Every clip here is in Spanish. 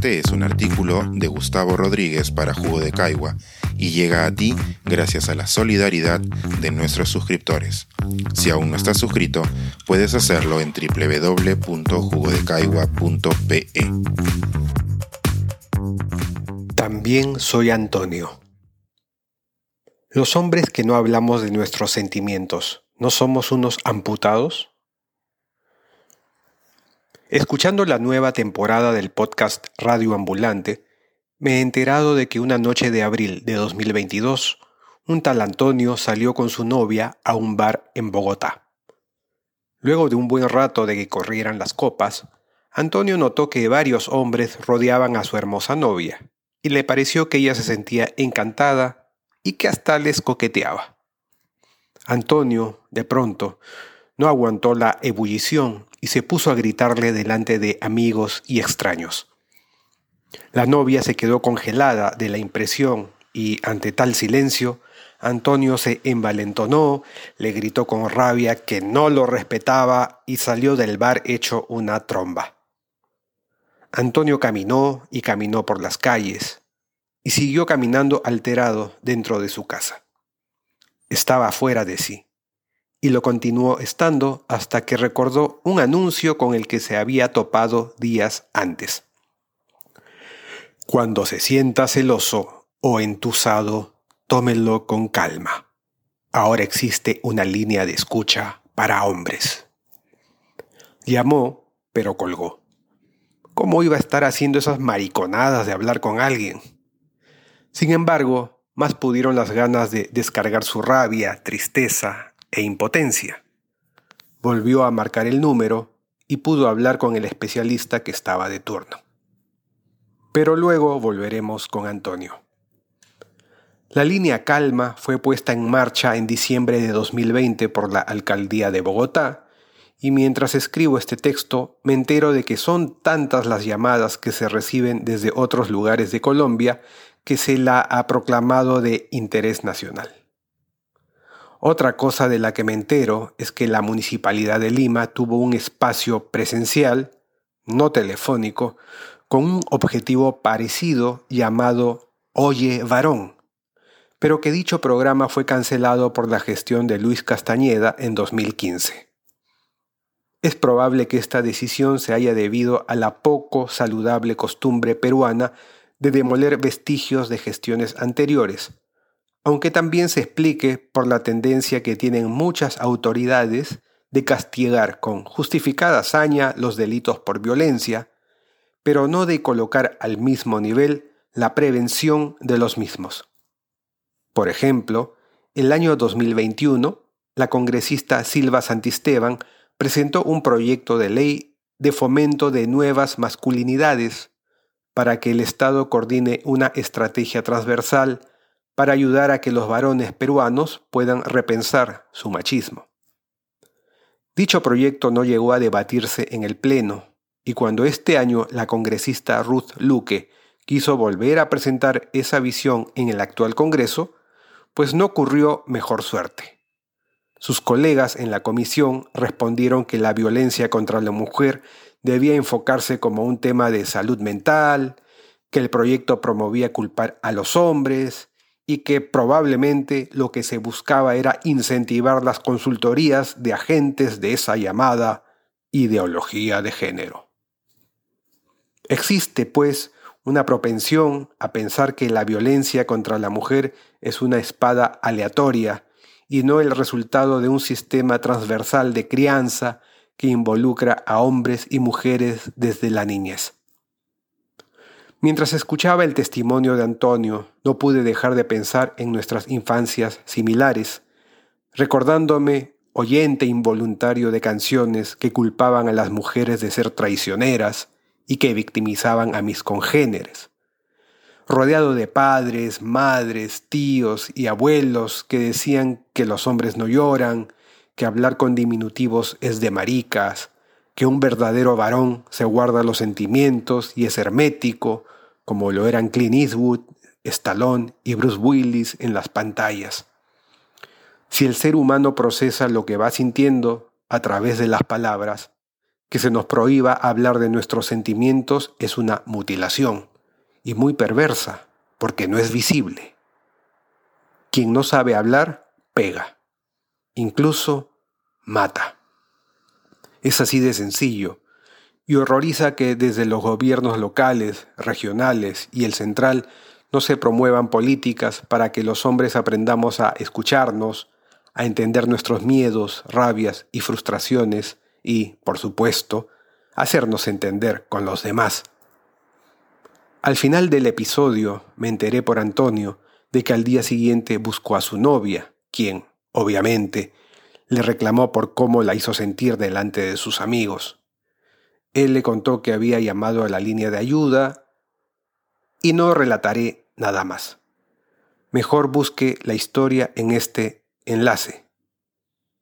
Este es un artículo de Gustavo Rodríguez para Jugo de Caigua y llega a ti gracias a la solidaridad de nuestros suscriptores. Si aún no estás suscrito, puedes hacerlo en www.jugodecaigua.pe. También soy Antonio. Los hombres que no hablamos de nuestros sentimientos, ¿no somos unos amputados? Escuchando la nueva temporada del podcast Radio Ambulante, me he enterado de que una noche de abril de 2022, un tal Antonio salió con su novia a un bar en Bogotá. Luego de un buen rato de que corrieran las copas, Antonio notó que varios hombres rodeaban a su hermosa novia, y le pareció que ella se sentía encantada y que hasta les coqueteaba. Antonio, de pronto, no aguantó la ebullición y se puso a gritarle delante de amigos y extraños. La novia se quedó congelada de la impresión y, ante tal silencio, Antonio se envalentonó, le gritó con rabia que no lo respetaba y salió del bar hecho una tromba. Antonio caminó y caminó por las calles y siguió caminando alterado dentro de su casa. Estaba fuera de sí y lo continuó estando hasta que recordó un anuncio con el que se había topado días antes. Cuando se sienta celoso o entusado, tómelo con calma. Ahora existe una línea de escucha para hombres. Llamó, pero colgó. ¿Cómo iba a estar haciendo esas mariconadas de hablar con alguien? Sin embargo, más pudieron las ganas de descargar su rabia, tristeza, e impotencia. Volvió a marcar el número y pudo hablar con el especialista que estaba de turno. Pero luego volveremos con Antonio. La línea Calma fue puesta en marcha en diciembre de 2020 por la Alcaldía de Bogotá y mientras escribo este texto me entero de que son tantas las llamadas que se reciben desde otros lugares de Colombia que se la ha proclamado de interés nacional. Otra cosa de la que me entero es que la Municipalidad de Lima tuvo un espacio presencial, no telefónico, con un objetivo parecido llamado Oye Varón, pero que dicho programa fue cancelado por la gestión de Luis Castañeda en 2015. Es probable que esta decisión se haya debido a la poco saludable costumbre peruana de demoler vestigios de gestiones anteriores, aunque también se explique por la tendencia que tienen muchas autoridades de castigar con justificada hazaña los delitos por violencia, pero no de colocar al mismo nivel la prevención de los mismos. Por ejemplo, el año 2021, la congresista Silva Santisteban presentó un proyecto de ley de fomento de nuevas masculinidades para que el Estado coordine una estrategia transversal para ayudar a que los varones peruanos puedan repensar su machismo. Dicho proyecto no llegó a debatirse en el Pleno, y cuando este año la congresista Ruth Luque quiso volver a presentar esa visión en el actual Congreso, pues no ocurrió mejor suerte. Sus colegas en la comisión respondieron que la violencia contra la mujer debía enfocarse como un tema de salud mental, que el proyecto promovía culpar a los hombres, y que probablemente lo que se buscaba era incentivar las consultorías de agentes de esa llamada ideología de género. Existe, pues, una propensión a pensar que la violencia contra la mujer es una espada aleatoria y no el resultado de un sistema transversal de crianza que involucra a hombres y mujeres desde la niñez. Mientras escuchaba el testimonio de Antonio, no pude dejar de pensar en nuestras infancias similares, recordándome oyente involuntario de canciones que culpaban a las mujeres de ser traicioneras y que victimizaban a mis congéneres. Rodeado de padres, madres, tíos y abuelos que decían que los hombres no lloran, que hablar con diminutivos es de maricas, que un verdadero varón se guarda los sentimientos y es hermético, como lo eran Clint Eastwood, Stallone y Bruce Willis en las pantallas. Si el ser humano procesa lo que va sintiendo a través de las palabras, Que se nos prohíba hablar de nuestros sentimientos es una mutilación y muy perversa porque no es visible. Quien no sabe hablar, pega, incluso mata. Es así de sencillo y horroriza que desde los gobiernos locales, regionales y el central no se promuevan políticas para que los hombres aprendamos a escucharnos, a entender nuestros miedos, rabias y frustraciones y, por supuesto, hacernos entender con los demás. Al final del episodio me enteré por Antonio de que al día siguiente buscó a su novia, quien, obviamente, le reclamó por cómo la hizo sentir delante de sus amigos. Él le contó que había llamado a la línea de ayuda y no relataré nada más. Mejor busque la historia en este enlace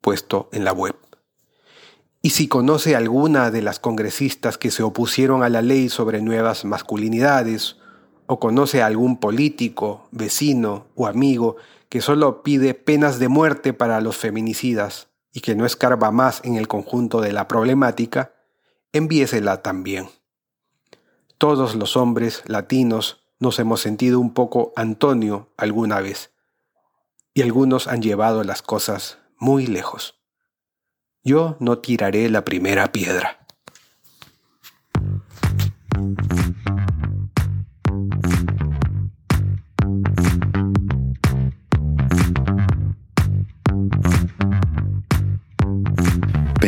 puesto en la web. Y si conoce alguna de las congresistas que se opusieron a la ley sobre nuevas masculinidades, o conoce a algún político, vecino o amigo que solo pide penas de muerte para los feminicidas y que no escarba más en el conjunto de la problemática, envíesela también. Todos los hombres latinos nos hemos sentido un poco Antonio alguna vez, y algunos han llevado las cosas muy lejos. Yo no tiraré la primera piedra.